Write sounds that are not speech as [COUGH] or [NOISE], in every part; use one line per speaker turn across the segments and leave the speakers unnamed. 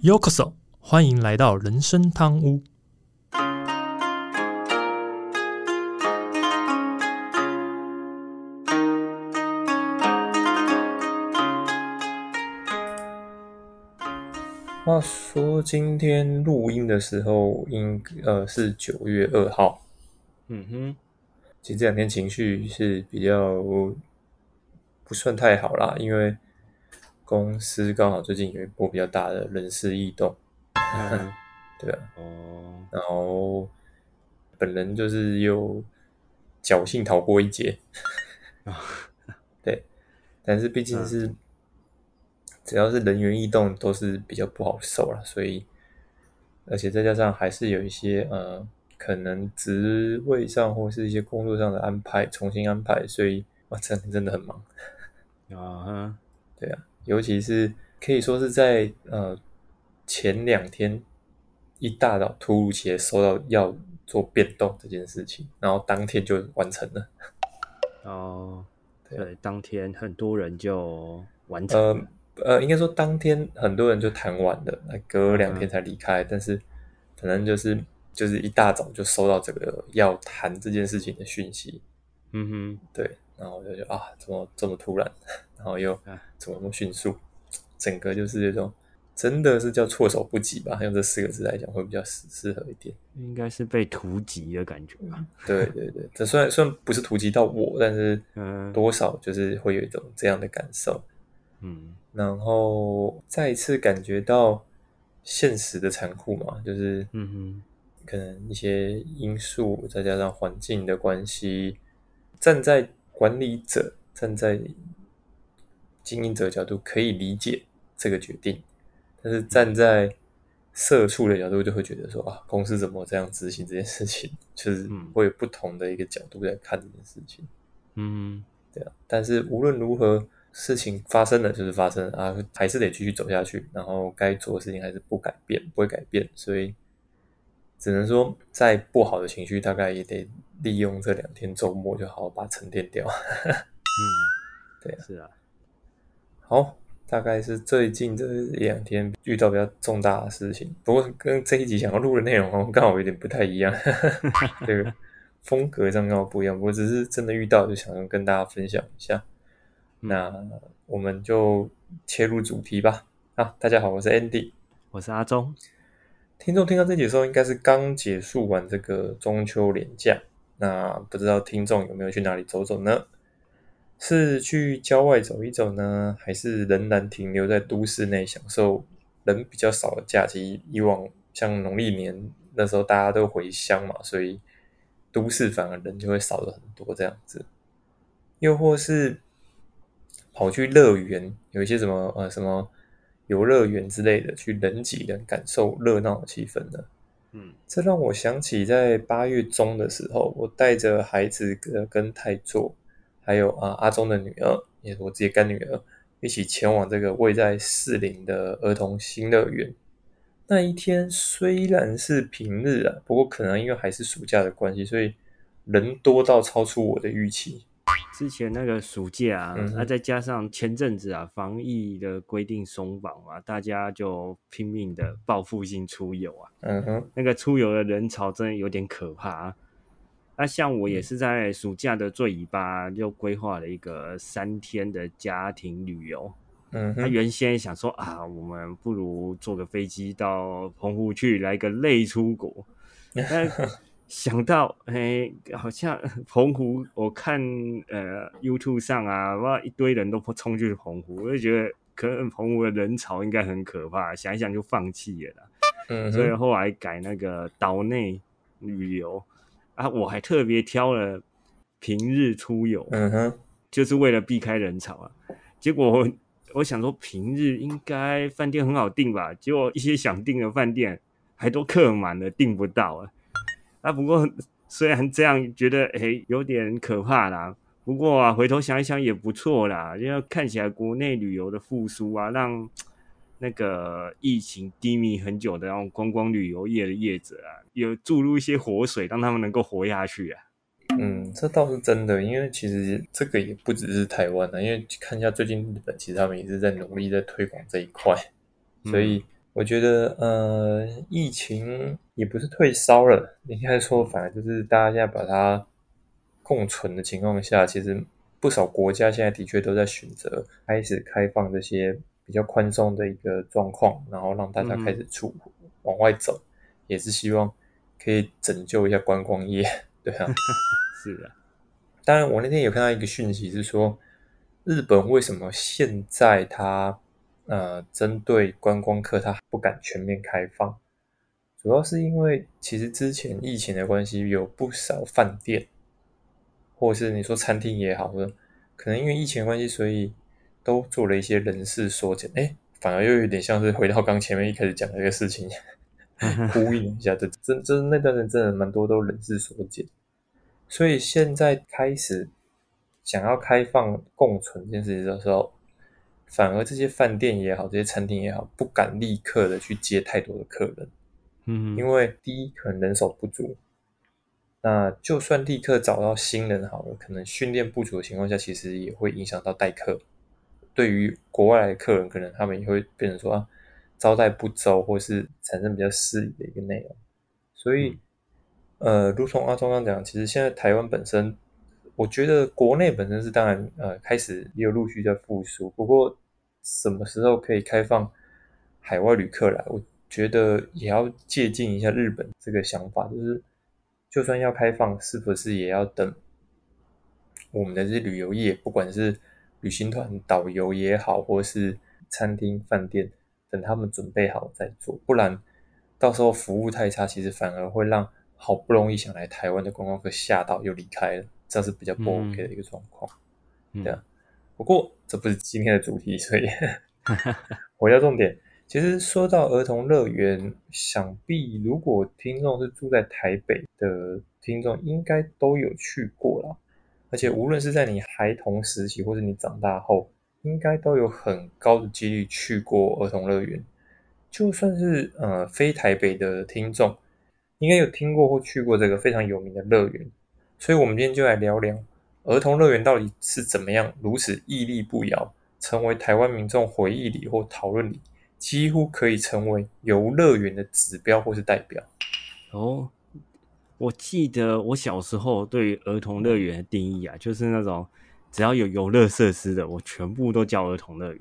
Yokoso，欢迎来到人生汤屋。
话说今天录音的时候，应呃是九月二号。
嗯哼，
其实这两天情绪是比较不算太好啦，因为公司刚好最近有一波比较大的人事异动，
嗯。[LAUGHS]
对啊，
哦，
然后本人就是又侥幸逃过一劫，[LAUGHS] 对，但是毕竟是、只要是人员异动都是比较不好受了，所以而且再加上还是有一些呃可能职位上或是一些工作上的安排重新安排，所以哇，真的真的很忙。
啊哈，
对啊，尤其是可以说是在呃前两天一大早突如其来收到要做变动这件事情，然后当天就完成了。
哦，
对
当天很多人就完成
呃
了，
呃，应该说当天很多人就谈完了，那隔两天才离开，但是可能就是就是一大早就收到这个要谈这件事情的讯息，
嗯哼。
对，然后我就觉得啊，怎么这么突然，然后又
啊
怎么那么迅速，整个就是这种真的是叫措手不及吧，用这四个字来讲会比较适适合一点。
应该是被突击的感觉吧，
对对对，这虽然虽然不是突及到我，但是
嗯。
多少就是会有一种这样的感受，
嗯。
然后再一次感觉到现实的残酷嘛，就是
嗯哼。
可能一些因素，再加上环境的关系，站在管理者、站在经营者角度可以理解这个决定，但是站在社畜的角度就会觉得说啊，公司怎么这样执行这件事情，[LAUGHS] 就是
嗯
会有不同的一个角度在看这件事情。
嗯
对啊，但是无论如何，事情发生了就是发生了啊，还是得继续走下去，然后该做的事情还是不改变，不会改变，所以只能说，在不好的情绪，大概也得利用这两天周末，就好好把它沉淀掉。
嗯，[LAUGHS]
对啊
是啊，
好，大概是最近这一两天遇到比较重大的事情，不过跟这一集想要录的内容好像刚好有点不太一样 [LAUGHS] [LAUGHS] 这个风格上刚好不一样。不过只是真的遇到，就想要跟大家分享一下。
嗯
那我们就切入主题吧。啊，大家好，我是 Andy。
我是阿忠，
听众听到这节的时候，应该是刚结束完这个中秋连假。那不知道听众有没有去哪里走走呢？是去郊外走一走呢，还是仍然停留在都市内享受人比较少的假期？以往像农历年那时候大家都回乡嘛，所以都市反而人就会少了很多这样子。又或是跑去乐园，有一些什么呃什么游乐园之类的，去人挤人，感受热闹的气氛呢？
嗯
这让我想起在八月中的时候，我带着孩子跟跟泰座，还有啊阿忠的女儿，也是我自己的干女儿，一起前往这个位在士林的儿童新乐园。那一天虽然是平日啊，不过可能因为还是暑假的关系，所以人多到超出我的预期。
之前那个暑假啊，那、再加上前阵子啊，防疫的规定松绑嘛，大家就拼命的报复性出游啊，
嗯哼，
那个出游的人潮真的有点可怕、啊。那像我也是在暑假的最尾巴就规划了一个三天的家庭旅游。他
嗯哼，
原先想说啊，我们不如坐个飞机到澎湖去来个类出国，[LAUGHS] 但想到哎，好像 [LAUGHS] 澎湖，我看呃 YouTube 上啊，哇一堆人都冲去澎湖，我就觉得可能澎湖的人潮应该很可怕，想一想就放弃了啦。
嗯
所以，后来改那个岛内旅游啊，我还特别挑了平日出游，
嗯哼，
就是为了避开人潮啊。结果我我想说平日应该饭店很好订吧，结果一些想订的饭店还都客满了，订不到啊。啊，不过虽然这样觉得诶有点可怕啦，不过啊回头想一想也不错啦，因为看起来国内旅游的复苏啊，让那个疫情低迷很久的那种观光旅游业的业者啊，有注入一些活水，让他们能够活下去啊。
嗯，这倒是真的，因为其实这个也不只是台湾啊，因为看一下最近日本，其实他们也是在努力在推广这一块，所以我觉得呃，疫情也不是退烧了，应该说反而就是大家现在把它共存的情况下，其实不少国家现在的确都在选择开始开放这些比较宽松的一个状况，然后让大家开始出、往外走，也是希望可以拯救一下观光业，[LAUGHS] 对啊。[LAUGHS]
是的，
当然，我那天有看到一个讯息是说，日本为什么现在它呃针对观光客它不敢全面开放，主要是因为其实之前疫情的关系，有不少饭店，或是你说餐厅也好，可能因为疫情的关系，所以都做了一些人事缩减，哎，反而又有点像是回到刚前面一开始讲的一个事情，呼应一下，这真真那段时间真的蛮多都人事缩减。所以现在开始想要开放共存这件事情的时候，反而这些饭店也好，这些餐厅也好，不敢立刻的去接太多的客人。
嗯，
因为第一可能人手不足，那就算立刻找到新人好了，可能训练不足的情况下，其实也会影响到待客。对于国外来的客人，可能他们也会变成说啊，招待不周，或是产生比较失礼的一个内容。所以。呃，如同阿忠刚讲，其实现在台湾本身，我觉得国内本身是当然，呃，开始也有陆续在复苏。不过，什么时候可以开放海外旅客来？我觉得也要借鉴一下日本这个想法，就是就算要开放，是不是也要等我们的这些旅游业，不管是旅行团、导游也好，或是餐厅、饭店，等他们准备好再做，不然到时候服务太差，其实反而会让。好不容易想来台湾的观光客吓到又离开了，这是比较不 OK 的一个状况。对啊，不过这不是今天的主题，所以 [LAUGHS] 回到重点。其实说到儿童乐园，想必如果听众是住在台北的听众，应该都有去过啦。而且无论是在你孩童时期，或者你长大后，应该都有很高的几率去过儿童乐园。就算是呃非台北的听众。应该有听过或去过这个非常有名的乐园，所以我们今天就来聊聊儿童乐园到底是怎么样如此屹立不摇，成为台湾民众回忆里或讨论里几乎可以成为游乐园的指标或是代表。
哦，我记得我小时候对儿童乐园的定义啊，就是那种只要有游乐设施的，我全部都叫儿童乐园。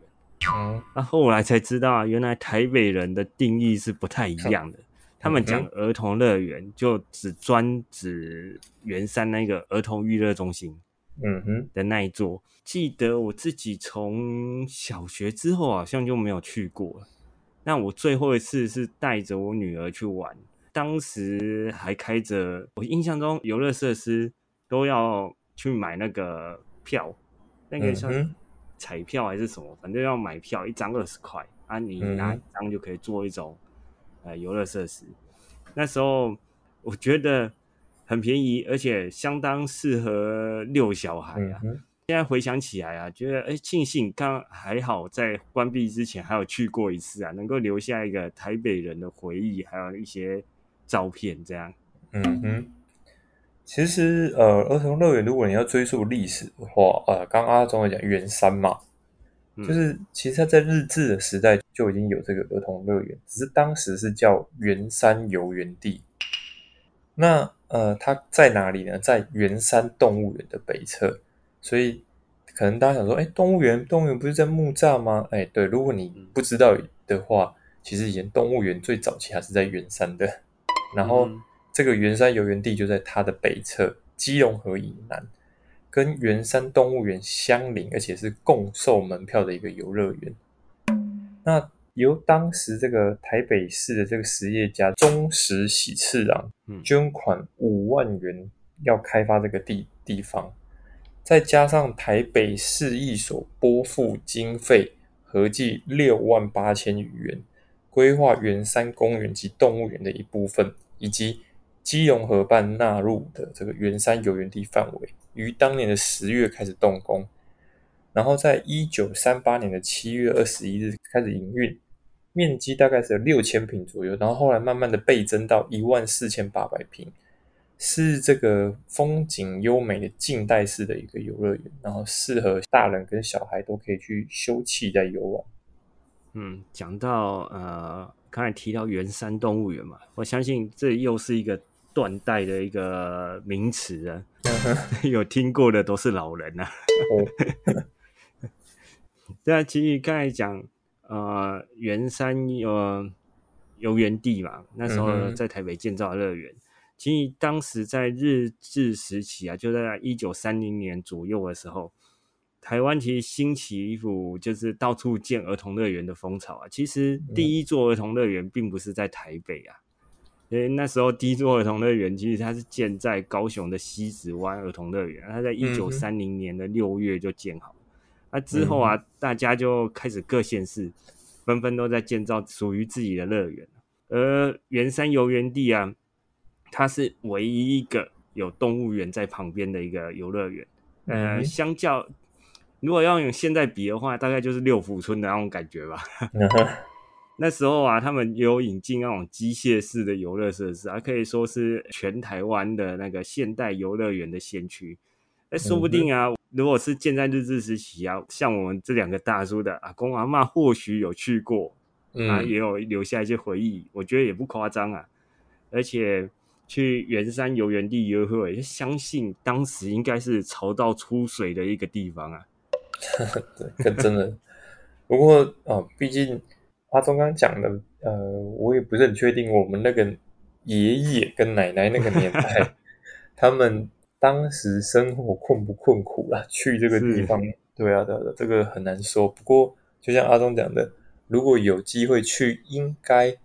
嗯，
那后来才知道啊，原来台北人的定义是不太一样的。他们讲儿童乐园，就只专指圆山那个儿童娱乐中心，
嗯哼
的那一座。记得我自己从小学之后好像就没有去过了。那我最后一次是带着我女儿去玩，当时还开着，我印象中游乐设施都要去买那个票，那个像彩票还是什么，反正要买票，一张二十块啊，你拿一张就可以做一种。呃，游乐设施那时候我觉得很便宜，而且相当适合遛小孩啊。现在回想起来啊，觉得哎，庆幸刚还好在关闭之前还有去过一次啊，能够留下一个台北人的回忆，还有一些照片这样。
嗯哼，其实呃，儿童乐园如果你要追溯历史的话，呃，刚刚阿忠也讲圆山嘛。就是其实他在日治的时代就已经有这个儿童乐园，只是当时是叫圆山游园地。那呃，它在哪里呢？在圆山动物园的北侧。所以可能大家想说，哎，动物园，动物园不是在木栅吗？哎，对，如果你不知道的话，其实以前动物园最早期还是在圆山的。然后这个圆山游园地就在它的北侧，基隆河以南。跟圆山动物园相邻，而且是共售门票的一个游乐园。那由当时这个台北市的这个实业家中石喜次郎捐款五万元，要开发这个地地方，再加上台北市役所拨付经费合计六万八千余元，规划圆山公园及动物园的一部分，以及基隆河畔纳入的这个圆山游园地范围。于当年的十月开始动工，然后在一九三八年的七月二十一日开始营运，面积大概是六千平左右，然后后来慢慢的倍增到一万四千八百平，是这个风景优美的近代式的一个游乐园，然后适合大人跟小孩都可以去休憩在游玩。
嗯，讲到呃，刚才提到圆山动物园嘛，我相信这又是一个断代的一个名词啊，[LAUGHS] 有听过的都是老人啊。[LAUGHS] 对啊，其实刚才讲呃，圆山有游园地嘛，那时候在台北建造乐园。其实当时在日治时期啊，就在一九三零年左右的时候，台湾其实兴起一股就是到处建儿童乐园的风潮啊。其实第一座儿童乐园并不是在台北啊，因为那时候第一座儿童乐园其实它是建在高雄的西子湾儿童乐园，它在一九三零年的六月就建好。那之后啊，大家就开始各县市纷纷都在建造属于自己的乐园，而圆山游园地啊。它是唯一一个有动物园在旁边的一个游乐园，呃，相较如果要用现在比的话，大概就是六福村的那种感觉吧。[LAUGHS] 那时候啊，他们有引进那种机械式的游乐设施，啊，可以说是全台湾的那个现代游乐园的先驱。那说不定啊，如果是建在日治时期啊，像我们这两个大叔的阿公阿妈，或许有去过，啊，也有留下一些回忆，我觉得也不夸张啊，而且。去圆山游园地约会，相信当时应该是潮到出水的一个地方啊。[LAUGHS]
对，真的。不过啊，毕竟阿忠刚刚讲的，呃，我也不是很确定，我们那个爷爷跟奶奶那个年代，[LAUGHS] 他们当时生活困不困苦啊？去这个地方，对啊，对啊，这个很难说。不过，就像阿忠讲的，如果有机会去，应该。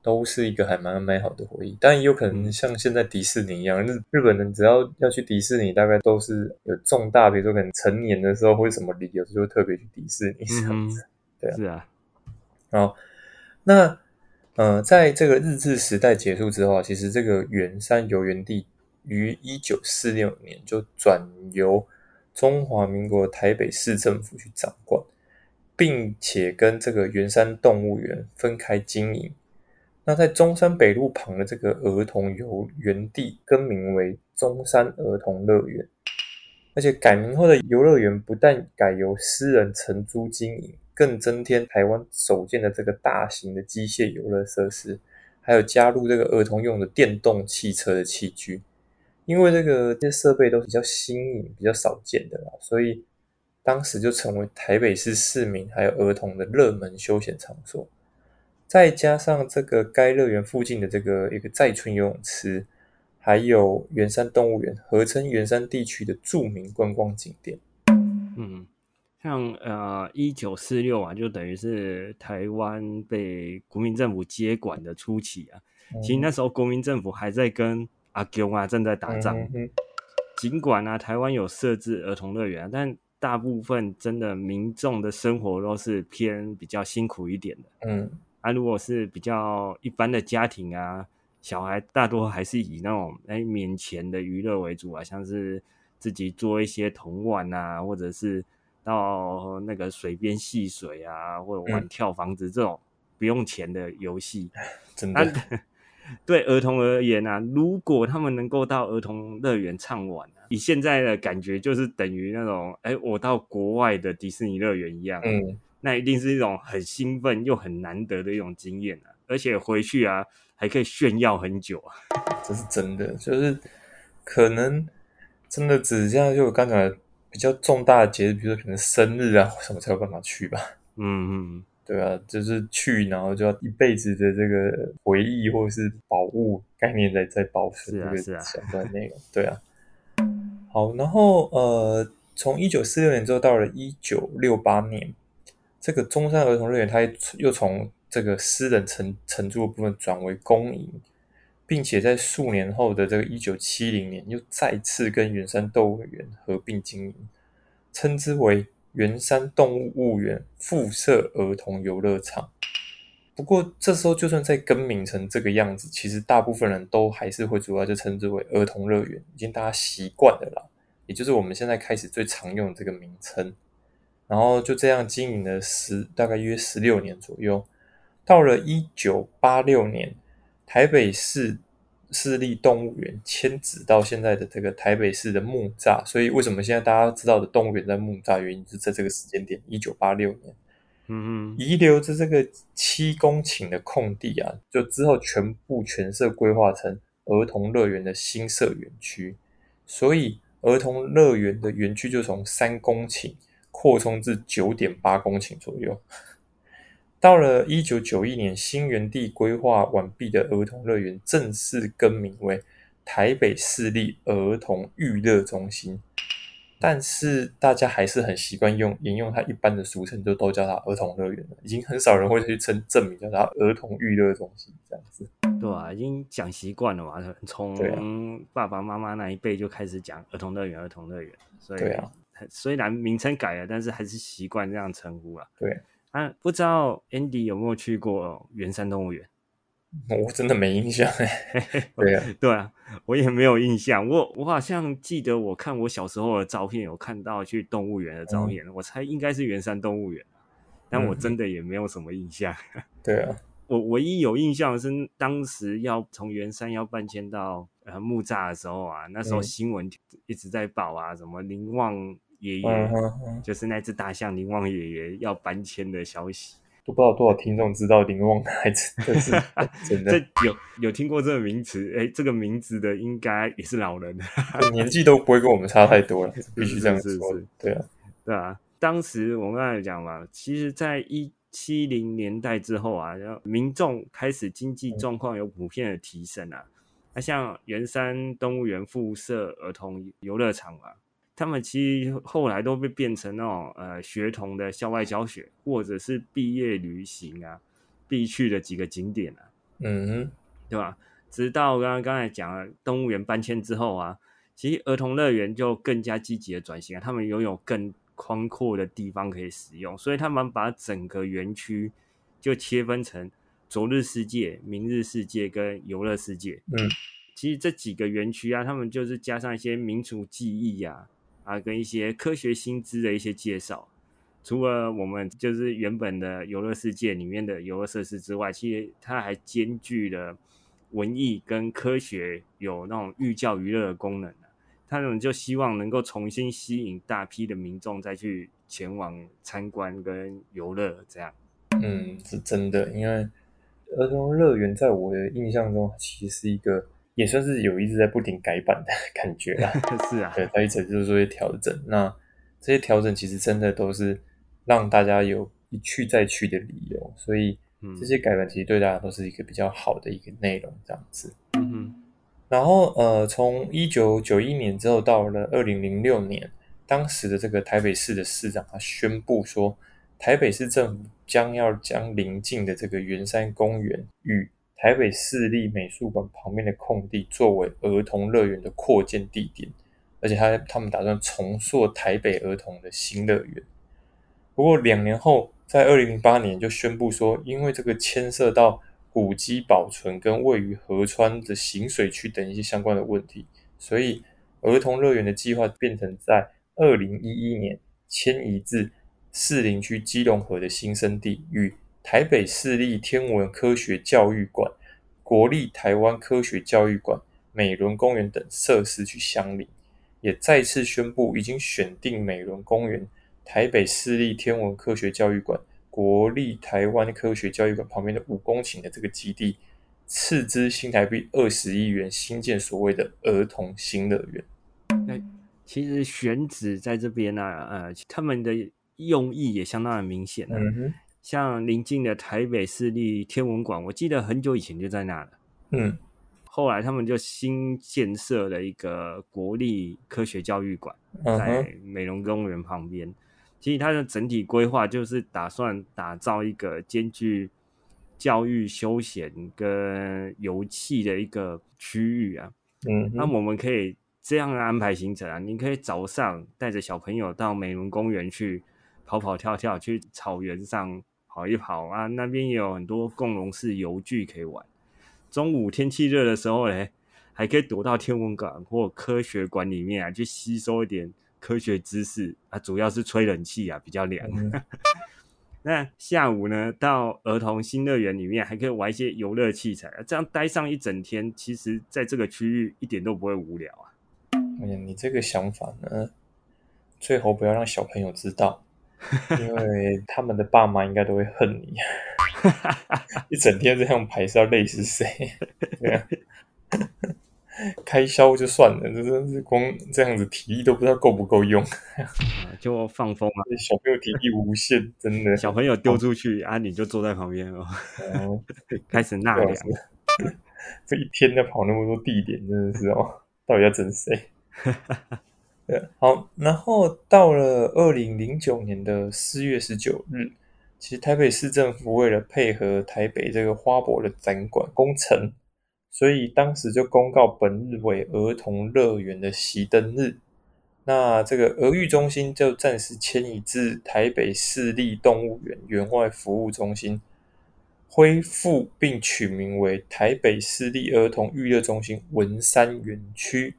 都是一个还蛮美好的回忆，但也有可能像现在迪士尼一样，日日本人只要要去迪士尼，大概都是有重大，比如说可能成年的时候或者什么理由，就会特别去迪士尼这样子。对啊，
是啊。
好，那呃，在这个日治时代结束之后，其实这个圆山游园地于一九四六年就转由中华民国台北市政府去掌管，并且跟这个圆山动物园分开经营。那在中山北路旁的这个儿童游园地更名为中山儿童乐园，而且改名后的游乐园不但改由私人承租经营，更增添台湾首建的这个大型的机械游乐设施，还有加入这个儿童用的电动汽车的器具。因为这个这些设备都比较新颖、比较少见的啦，所以当时就成为台北市市民还有儿童的热门休闲场所。再加上这个该乐园附近的这个一个在村游泳池，还有圆山动物园，合称圆山地区的著名观光景点。
嗯，像呃一九四六啊，就等于是台湾被国民政府接管的初期啊。其实那时候国民政府还在跟阿公啊正在打仗。尽管啊台湾有设置儿童乐园，但大部分真的民众的生活都是偏比较辛苦一点的。嗯。啊，如果是比较一般的家庭啊，小孩大多还是以那种哎免钱的娱乐为主啊，像是自己做一些铜碗啊，或者是到那个水边戏水啊，或者玩跳房子这种不用钱的游戏。
真的，[LAUGHS]
对儿童而言啊，如果他们能够到儿童乐园畅玩，以现在的感觉就是等于那种哎，我到国外的迪士尼乐园一样。嗯。那一定是一种很兴奋又很难得的一种经验啊！而且回去啊，还可以炫耀很久啊！
这是真的，就是可能真的只这样，就我刚才比较重大的节日，比如说可能生日啊什么才有办法去吧。嗯嗯，对啊，就是去，然后就要一辈子的这个回忆或者是宝物概念在在保存这个相关内容。对啊，好，然后呃，从一九四六年之后到了一九六八年。这个中山儿童乐园，它又从这个私人承承租的部分转为公营，并且在数年后的这个一九七零年，又再次跟圆山动物园合并经营，称之为圆山动物物园附设儿童游乐场。不过这时候就算再更名成这个样子，其实大部分人都还是会主要就称之为儿童乐园，已经大家习惯了啦，也就是我们现在开始最常用的这个名称。然后就这样经营了十大概约十六年左右，到了一九八六年，台北市市立动物园迁址到现在的这个台北市的木栅，所以为什么现在大家知道的动物园在木栅，原因是在这个时间点，一九八六年。
嗯嗯，
遗留着这个七公顷的空地啊，就之后全部全社规划成儿童乐园的新设园区，所以儿童乐园的园区就从三公顷扩充至九点八公顷左右。到了一九九一年，新园地规划完毕的儿童乐园正式更名为台北市立儿童娱乐中心。但是大家还是很习惯用沿用它一般的俗称，就都叫它儿童乐园了。已经很少人会去称正名叫它儿童娱乐中心这样子。
对啊，已经讲习惯了嘛，从爸爸妈妈那一辈就开始讲儿童乐园，儿童乐园。所以
对啊，
虽然名称改了，但是还是习惯这样称呼啊。
对，
啊，不知道 Andy 有没有去过圆山动物园？[LAUGHS]
我真的没印象哎。[LAUGHS] 对啊，
对啊，我也没有印象。我我好像记得我看我小时候的照片，有看到去动物园的照片，我猜应该是圆山动物园，但我
嗯
真的也没有什么印象。[LAUGHS]
对啊，
我唯一有印象的是当时要从圆山要搬迁到呃木栅的时候啊，那时候
嗯
新闻一直在报啊，什么林旺爷爷，
嗯哼哼，
就是那只大象林旺爷爷要搬迁的消息。
都不知道多少听众知道林旺的孩子，这是真
这
的，
有有听过这个名词？哎，这个名字的应该也是老人。[LAUGHS]
年纪都不会跟我们差太多了，必须这样
是是
说
是。
对啊，[LAUGHS]
对啊，当时我们刚才讲嘛，其实，在一七零年代之后啊，然后民众开始经济状况有普遍的提升啊。那像圆山动物园附设儿童游乐场啊，他们其实后来都被变成那种呃学童的校外教学，或者是毕业旅行啊必去的几个景点啊。
嗯哼，
对吧？直到刚刚刚才讲了动物园搬迁之后啊，其实儿童乐园就更加积极的转型啊，他们拥有更宽阔的地方可以使用，所以他们把整个园区就切分成昨日世界、明日世界跟游乐世界。
嗯，
其实这几个园区啊，他们就是加上一些民族记忆啊，啊，跟一些科学新知的一些介绍。除了我们就是原本的游乐世界里面的游乐设施之外，其实它还兼具了文艺跟科学有那种寓教于乐的功能、他们就希望能够重新吸引大批的民众再去前往参观跟游乐，这样。
嗯，是真的，因为儿童乐园在我的印象中，其实是一个也算是有一直在不停改版的 [LAUGHS] 感觉啦。[LAUGHS]
是啊，
对，它一直就是做一些调整。那这些调整其实真的都是让大家有一去再去的理由，所以
嗯
这些改版其实对大家都是一个比较好的一个内容，这样子。
嗯哼，
然后呃，从一九九一年之后到了二零零六年，当时的这个台北市的市长他宣布说，台北市政府将要将邻近的这个圆山公园与台北市立美术馆旁边的空地作为儿童乐园的扩建地点，而且他他们打算重塑台北儿童的新乐园。不过两年后，在二零零八年就宣布说，因为这个牵涉到古迹保存跟位于河川的行水区等一些相关的问题，所以儿童乐园的计划变成在二零一一年迁移至士林区基隆河的新生地，与台北市立天文科学教育馆、国立台湾科学教育馆、美伦公园等设施去相邻，也再次宣布已经选定美伦公园、台北市立天文科学教育馆。国立台湾科学教育馆旁边的五公顷的这个基地，斥资新台币二十亿元新建所谓的儿童新乐园。
其实选址在这边呢、呃，他们的用意也相当的明显、啊。
嗯哼，
像临近的台北市立天文馆，我记得很久以前就在那了。
嗯
后来他们就新建设了一个国立科学教育馆，
嗯
在，美容公园旁边。其实它的整体规划就是打算打造一个兼具教育、休闲跟游戏的一个区域啊。
嗯，
那我们可以这样安排行程啊，你可以早上带着小朋友到美伦公园去跑跑跳跳，去草原上跑一跑啊，那边也有很多共融式游具可以玩。中午天气热的时候嘞，还可以躲到天文馆或科学馆里面啊，去吸收一点科学知识啊，主要是吹冷气啊，比较凉。
嗯 [LAUGHS]
那下午呢，到儿童新乐园里面还可以玩一些游乐器材，这样待上一整天，其实在这个区域一点都不会无聊啊。
哎呀，你这个想法呢，最好不要让小朋友知道，因为他们的爸妈应该都会恨你，一整天这样排是要累死谁？对啊，开销就算了，这真是光这样子体力都不知道够不够用，
啊就放风啊，
小朋友体力无限，真的。
小朋友丢出去啊，你就坐在旁边哦，
哦，
开始纳凉。
这一天要跑那么多地点，真的是哦，到底要整谁？[LAUGHS] 对，好，然后到了二零零九年的四月十九日，其实台北市政府为了配合台北这个花博的展馆工程，所以当时就公告本日为儿童乐园的熄灯日。那这个儿育中心就暂时迁移至台北市立动物园园外服务中心，恢复并取名为台北市立儿童娱乐中心文山园区。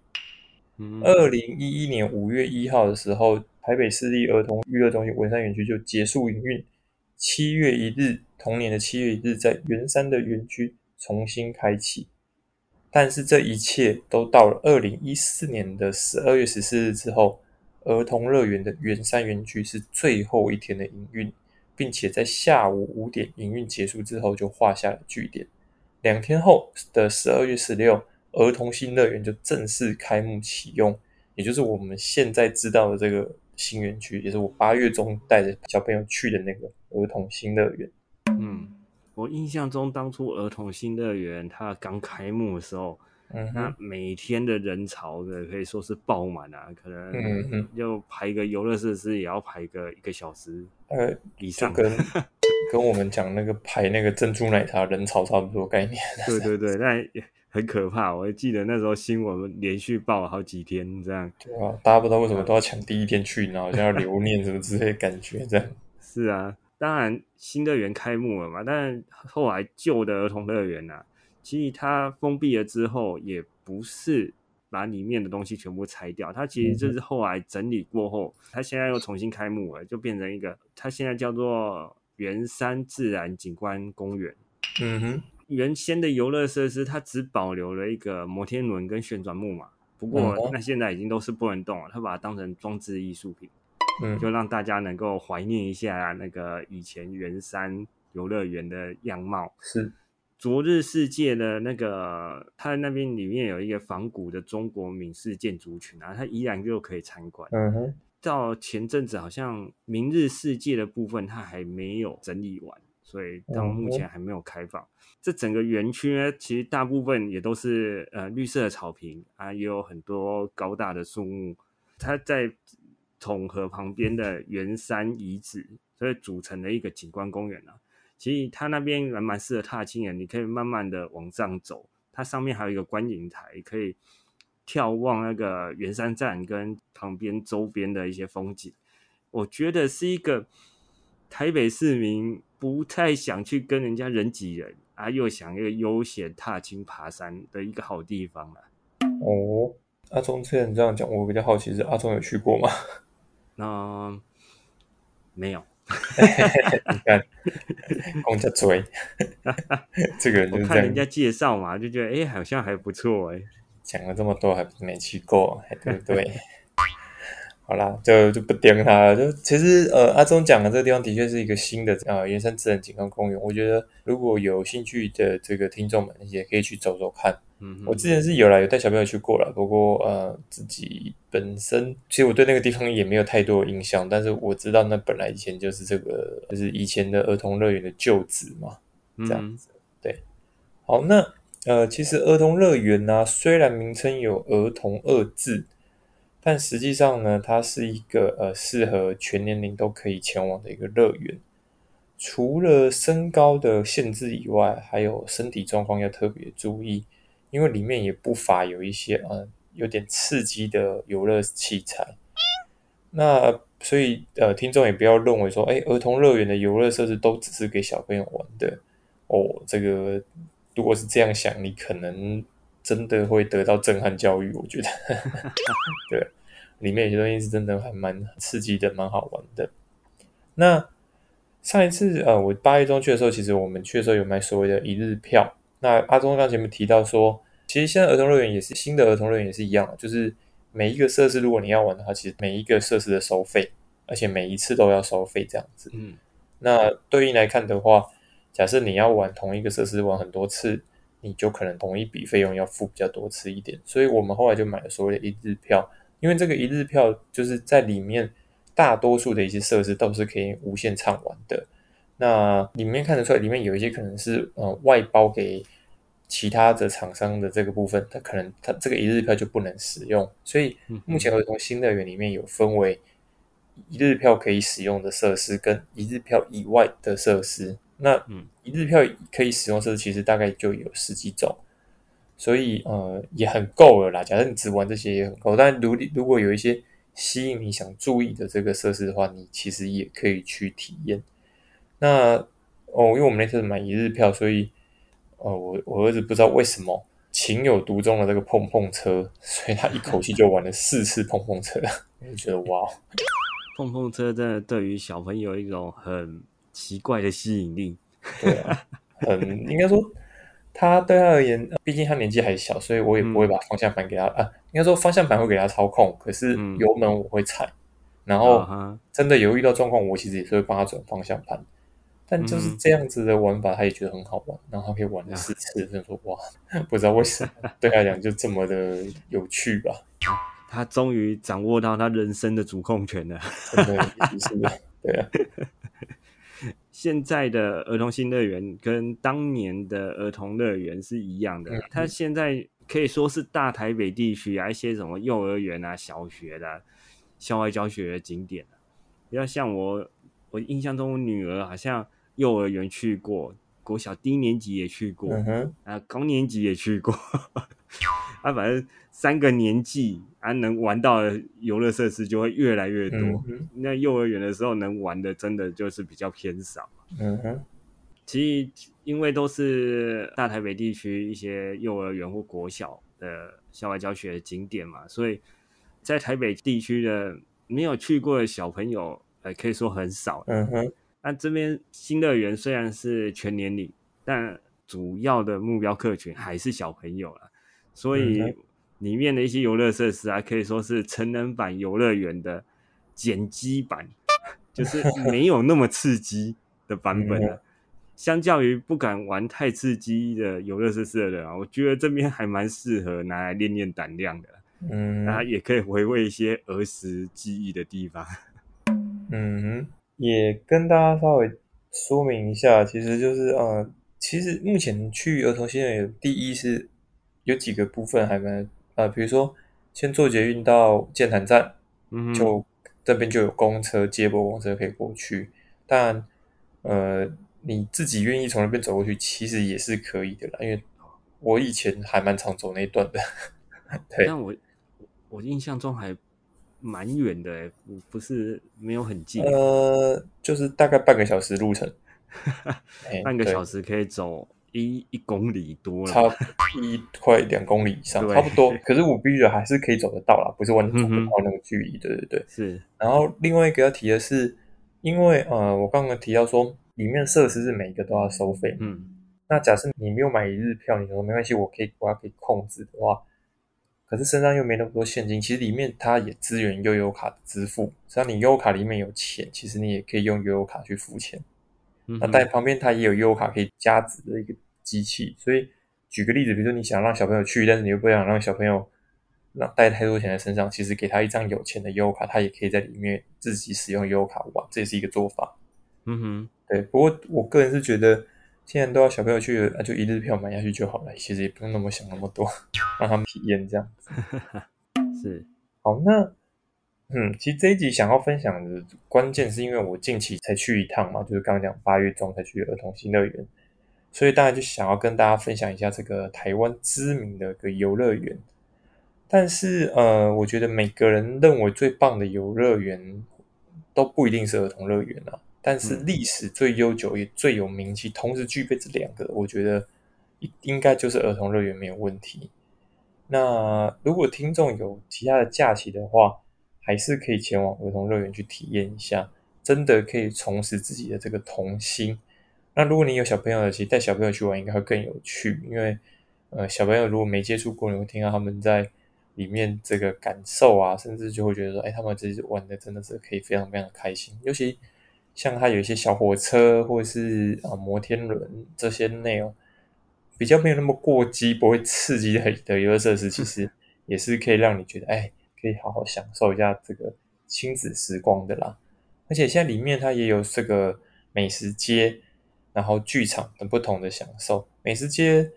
二零一一年五月一号的时候，台北市立儿童娱乐中心文山园区就结束营运。七月一日，同年的七月一日，在圆山的园区重新开启。但是这一切都到了二零一四年的十二月十四日之后，儿童乐园的圆山园区是最后一天的营运，并且在下午五点营运结束之后就画下了句点。两天后的十二月十六，儿童新乐园就正式开幕启用，也就是我们现在知道的这个新园区，也是我八月中带着小朋友去的那个儿童新乐园。
嗯，我印象中当初儿童新乐园它刚开幕的时候，
嗯
那，每天的人潮的可以说是爆满啊，可
嗯
能
嗯，
就排一个游乐设施也要排个一个小时
呃，
以上。
就跟 [LAUGHS] 跟我们讲那个排那个珍珠奶茶人潮差不多概念。
对 [LAUGHS] 对对，但也很可怕。我还记得那时候新闻连续报了好几天这样。
对啊，大家不知道为什么都要抢第一天去，然后好像要留念什么之类的感觉，这样。[LAUGHS]
是啊，当然新乐园开幕了嘛，但后来旧的儿童乐园呐、其实它封闭了之后，也不是把里面的东西全部拆掉，它其实就是后来整理过后，它现在又重新开幕了，就变成一个，它现在叫做圆山自然景观公园。
嗯哼，
原先的游乐设施，它只保留了一个摩天轮跟旋转木马，不过那现在已经都是不能动了，它把它当成装置艺术品。
嗯
就让大家能够怀念一下那个以前圆山游乐园的样貌。
是，
昨日世界的那个，它那边里面有一个仿古的中国闽式建筑群啊，它依然又可以参观。
嗯哼，
到前阵子好像明日世界的部分，它还没有整理完，所以到目前还没有开放。这整个园区呢，其实大部分也都是呃绿色的草坪啊，也有很多高大的树木。它在统合旁边的圆山遗址，所以组成了一个景观公园啊。其实它那边还蛮适合踏青的，你可以慢慢的往上走，它上面还有一个观景台，可以眺望那个圆山站跟旁边周边的一些风景。我觉得是一个台北市民不太想去跟人家人挤人啊，又想一个悠闲踏青爬山的一个好地方啊。
哦，阿忠之前这样讲，我比较好奇是阿忠有去过吗？
那、没有，
你看，公家追，[LAUGHS] 这个人就
看人家介绍嘛，就觉得哎、诶好像还不错哎、
讲了这么多，还没去过，还对不对？好啦，就就不盯他了。就其实呃，阿忠讲的这个地方的确是一个新的呃原生自然景观公园。我觉得如果有兴趣的这个听众们，也可以去走走看。
嗯，
我之前是有来有带小朋友去过了，不过呃自己本身其实我对那个地方也没有太多印象，但是我知道那本来以前就是这个就是以前的儿童乐园的旧址嘛。这样
嗯
对。好，那呃，其实儿童乐园呢、虽然名称有“儿童”二字，但实际上呢，它是一个呃适合全年龄都可以前往的一个乐园。除了身高的限制以外，还有身体状况要特别注意，因为里面也不乏有一些呃有点刺激的游乐器材。那所以呃，听众也不要认为说，哎，儿童乐园的游乐设施都只是给小朋友玩的哦。这个如果是这样想，你可能真的会得到震撼教育。我觉得，[LAUGHS] 对，里面有些东西是真的还蛮刺激的，蛮好玩的。那上一次呃，我八月中去的时候，其实我们去的时候有买所谓的一日票。那阿忠刚前面提到说，其实现在儿童乐园也是新的儿童乐园也是一样，就是每一个设施如果你要玩的话，其实每一个设施的收费而且每一次都要收费这样子。
嗯
那对应来看的话，假设你要玩同一个设施玩很多次，你就可能同一笔费用要付比较多次一点。所以我们后来就买了所谓的一日票，因为这个一日票就是在里面大多数的一些设施都是可以无限畅玩的。那里面看得出来，里面有一些可能是呃外包给其他的厂商的这个部分，它可能它这个一日票就不能使用。所以目前儿童新乐园里面有分为一日票可以使用的设施跟一日票以外的设施。那
嗯
一日票可以使用设施其实大概就有十几种，所以呃也很够了啦。假设你只玩这些也很够，但如如果有一些吸引你想注意的这个设施的话，你其实也可以去体验。那哦，因为我们那次买一日票，所以呃，我我儿子不知道为什么情有独钟的这个碰碰车，[LAUGHS] 所以他一口气就玩了四次碰碰车，我就觉得哇，哦
碰碰车真的对于小朋友一种很奇怪的吸引力。
对啊，很应该说他对他而言，呃毕竟他年纪还小，所以我也不会把方向盘给他、啊，应该说方向盘会给他操控，可是
嗯
油门我会踩，然后真的有遇到状况，我其实也是会帮他转方向盘。但就是
嗯
这样子的玩法，他也觉得很好玩，然后他可以玩了四次，就说哇，不知道为什么 [LAUGHS] 对他来讲就这么的有趣吧，
他终于掌握到他人生的主控权了。
真的是的，对啊，
现在的儿童新乐园跟当年的儿童乐园是一样的它现在可以说是大台北地区啊一些什么幼儿园啊、小学的啊、校外教学的景点啊，比较像我，我印象中我女儿好像幼儿园去过，国小低年级也去过，
嗯，
啊，高年级也去过，[LAUGHS] 啊，反正三个年纪啊，能玩到的游乐设施就会越来越多。
嗯，
那幼儿园的时候能玩的，真的就是比较偏少。
嗯哼，
其实因为都是大台北地区一些幼儿园或国小的校外教学的景点嘛，所以在台北地区的没有去过的小朋友，呃，可以说很少。
嗯哼，
那这边新乐园虽然是全年龄，但主要的目标客群还是小朋友了，所以
嗯
里面的一些游乐设施啊，可以说是成人版游乐园的减基版，[LAUGHS] 就是没有那么刺激的版本
嗯
了。[LAUGHS] 相较于不敢玩太刺激的游乐设施的人啊，我觉得这边还蛮适合拿来练练胆量的，
嗯
那也可以回味一些儿时记忆的地方。[LAUGHS]
嗯哼，也跟大家稍微说明一下，其实就是呃，其实目前去儿童新乐园，第一是有几个部分还蛮呃，比如说先坐捷运到建潭站，
嗯，
就这边就有公车接驳公车可以过去，但呃，你自己愿意从那边走过去，其实也是可以的啦，因为我以前还蛮常走那一段的，[LAUGHS] 对，
但我我印象中还蛮远的欸，不不是没有很近，
呃，就是大概半个小时路程，[LAUGHS] 哎
半个小时可以走一一公里多了。
差一快两公里以上，差不多。可是我必须得还是可以走得到啦，不是完全走不到那个距离。对对对。
是，
然后另外一个要提的是，因为呃，我刚刚提到说，里面设施是每一个都要收费。
嗯
那假设你没有买一日票，你说没关系，我可以我要可以控制的话，可是身上又没那么多现金，其实里面它也支援悠游卡的支付，只要你悠游卡里面有钱，其实你也可以用悠游卡去付钱。那在旁边它也有优卡可以加值的一个机器，所以举个例子，比如说你想让小朋友去，但是你又不想让小朋友让带太多钱在身上，其实给他一张有钱的优卡，他也可以在里面自己使用优卡玩，这也是一个做法。
嗯哼，
对，不过我个人是觉得，既然都要小朋友去了，那就一日票买下去就好了，其实也不用那么想那么多，让他们体验这样子。[LAUGHS]
是，
好，那嗯，其实这一集想要分享的关键是因为我近期才去一趟嘛，就是刚刚讲八月中才去儿童新乐园，所以当然就想要跟大家分享一下这个台湾知名的一个游乐园。但是呃，我觉得每个人认为最棒的游乐园都不一定是儿童乐园啊。但是
嗯
历史最悠久也最有名气，同时具备这两个，我觉得应应该就是儿童乐园没有问题。那如果听众有其他的假期的话，还是可以前往儿童乐园去体验一下，真的可以重拾自己的这个童心。那如果你有小朋友的，其实带小朋友去玩应该会更有趣，因为呃小朋友如果没接触过，你会听到他们在里面这个感受啊，甚至就会觉得说，哎，他们这次玩的真的是可以非常非常的开心。尤其像他有一些小火车或者是啊摩天轮这些内容，比较没有那么过激，不会刺激的的游乐设施，其实也是可以让你觉得，哎，可以好好享受一下这个亲子时光的啦。而且现在里面它也有这个美食街，然后剧场等不同的享受。美食街。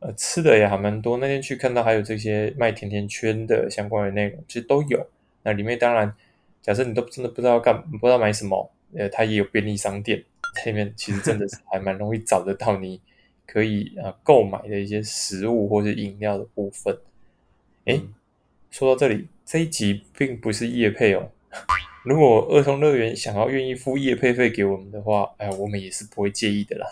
呃，吃的也还蛮多。那天去看到还有这些卖甜甜圈的相关的内容，其实都有。那里面当然，假设你都真的不知道干，不知道买什么，呃，它也有便利商店，里面其实真的是还蛮容易找得到你可以啊购买的一些食物或者饮料的部分。哎，说到这里，这一集并不是夜配哦。[LAUGHS] 如果儿童乐园想要愿意付夜配费给我们的话，哎，我们也是不会介意的啦。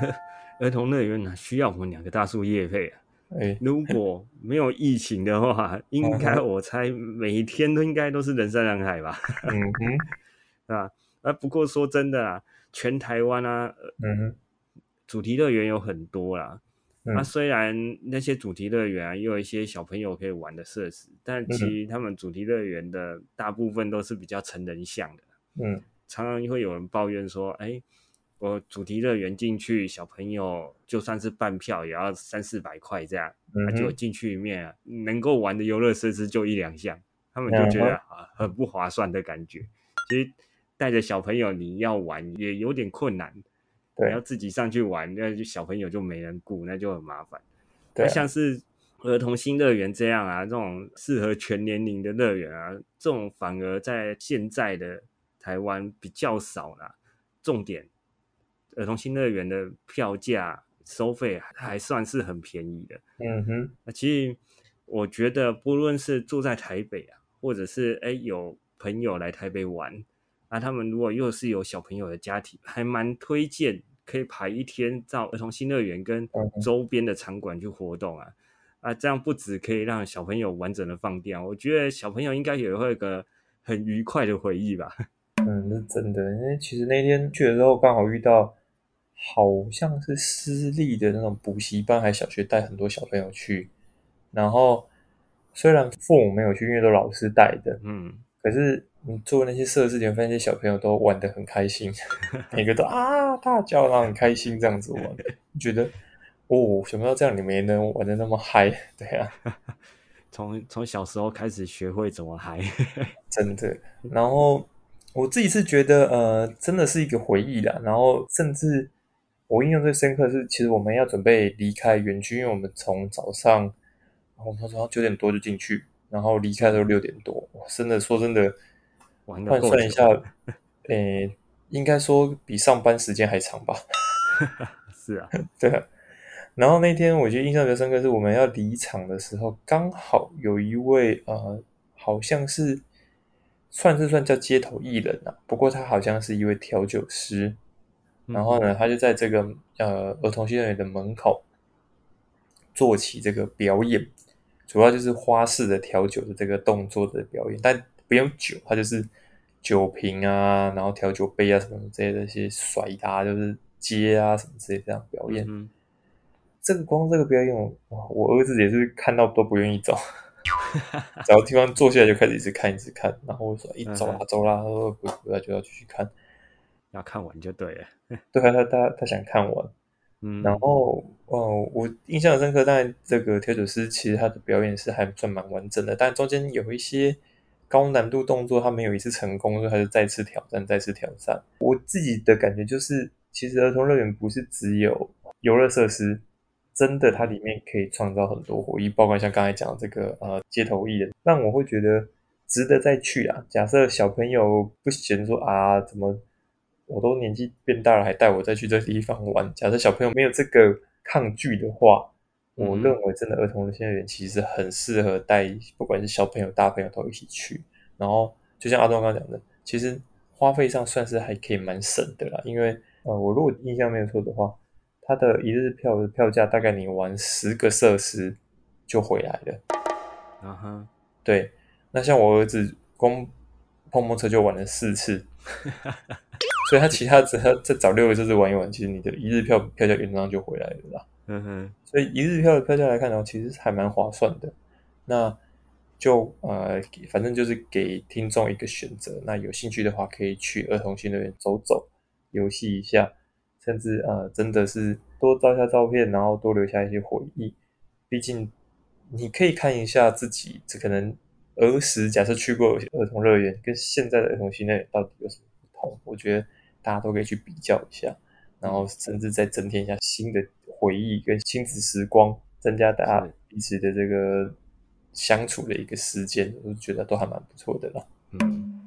[LAUGHS]
儿童乐园哪需要我们两个大叔夜配啊？
哎，
如果没有疫情的话，应该我猜每天都应该都是人山人海吧？
嗯哼，[LAUGHS]
啊啊！不过说真的啊，全台湾啊，
嗯哼，
主题乐园有很多啦。
那
虽然那些主题乐园啊，也有一些小朋友可以玩的设施，但其实他们主题乐园的大部分都是比较成人向的。
嗯，
常常会有人抱怨说，哎。我主题乐园进去，小朋友就算是半票也要三四百块这样，那就进去里面能够玩的游乐设施就一两项，他们就觉得啊很不划算的感觉。其实带着小朋友你要玩也有点困难，
你
要自己上去玩，那就小朋友就没人顾，那就很麻烦。
那，
像是儿童新乐园这样啊，这种适合全年龄的乐园啊，这种反而在现在的台湾比较少啦。重点。儿童新乐园的票价收费还算是很便宜的。
嗯哼，
那其实我觉得，不论是住在台北啊，或者是哎有朋友来台北玩，那他们如果又是有小朋友的家庭，还蛮推荐可以排一天到儿童新乐园跟周边的场馆去活动啊。啊，这样不止可以让小朋友完整的放电，我觉得小朋友应该也会有个很愉快的回忆吧。[LAUGHS]
嗯，是真的，因为其实那天去的时候刚好遇到。好像是私立的那种补习班，还小学带很多小朋友去。然后虽然父母没有去，因为都老师带的，
嗯，
可是你做那些设施，你发现那些小朋友都玩的很开心，[LAUGHS] 每个都啊大叫，然后很开心这样子玩，觉得哦，想不到这样你们也能玩的那么嗨，对啊，[LAUGHS]
从从小时候开始学会怎么嗨，[LAUGHS]
真的。然后我自己是觉得，呃，真的是一个回忆啦。然后甚至。我印象最深刻是，其实我们要准备离开园区，因为我们从早上，然后他说九点多就进去，然后离开都六点多。哇真的说真的，换算一下，诶，应该说比上班时间还长吧？[LAUGHS]
是啊，
对啊。然后那天我觉得印象比较深刻是，我们要离场的时候，刚好有一位呃，好像是算是算叫街头艺人啊，不过他好像是一位调酒师。然后呢，他就在这个呃儿童新乐园的门口做起这个表演，主要就是花式的调酒的这个动作的表演，但不用酒，他就是酒瓶啊，然后调酒杯啊什么之类的一些甩搭，就是接啊什么之类这样表演。这个光这个表演，哇，我儿子也是看到都不愿意走，找个地方坐下来就开始一直看一直看，然后我说一走啦走啦，他说不不要就要继续看。
要看完就对了，[LAUGHS]
对啊，他他他想看完，
嗯，
然后哦，我印象深刻，但这个调酒师其实他的表演是还算蛮完整的，但中间有一些高难度动作，他没有一次成功，所以他就再次挑战，再次挑战。我自己的感觉就是，其实儿童乐园不是只有游乐设施，真的它里面可以创造很多回忆，包括像刚才讲这个呃街头艺人，让我会觉得值得再去啊。假设小朋友不嫌说啊怎么。我都年纪变大了，还带我再去这地方玩。假设小朋友没有这个抗拒的话，我认为真的儿童的新乐园其实很适合带，不管是小朋友、大朋友都一起去。然后就像阿东刚刚讲的，其实花费上算是还可以蛮省的啦。因为呃，我如果印象没有错的话，它的一日票的票价大概你玩十个设施就回来了。
啊哈，
对。那像我儿子光碰碰车就玩了四次。[LAUGHS] 所以他其他只要再找六个设施玩一玩，其实你的一日票票价原则上就回来了啦。
嗯哼，
所以一日票的票价来看的话，其实还蛮划算的。那就呃，反正就是给听众一个选择。那有兴趣的话，可以去儿童新乐园走走，游戏一下，甚至呃，真的是多照下照片，然后多留下一些回忆。毕竟你可以看一下自己，这可能儿时假设去过儿童乐园，跟现在的儿童新乐园到底有什么不同？我觉得大家都可以去比较一下，然后甚至再增添一下新的回忆跟亲子时光，增加大家彼此的这个。相处的一个时间，我觉得都还蛮不错的啦。嗯，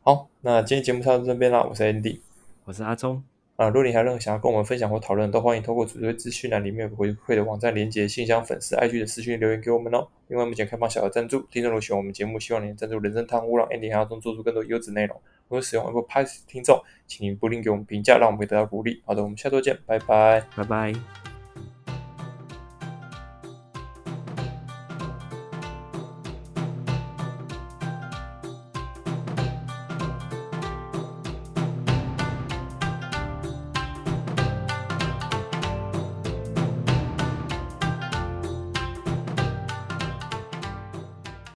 好，那今天节目就到这边啦。我是 Andy，
我是阿忠
啊。如果你还有任何想要跟我们分享或讨论，都欢迎透过主推资讯栏里面有回馈的网站连接、信箱、粉丝 IG 的私讯留言给我们哦。另外，目前开放小额赞助，听众如果喜欢我们节目，希望您赞助人生汤屋，让 Andy 和阿忠做出更多优质内容。如果使用 Apple p o d c a s 听众，请您不吝给我们评价，让我们可以得到鼓励。好的，我们下周见，拜拜，
拜拜。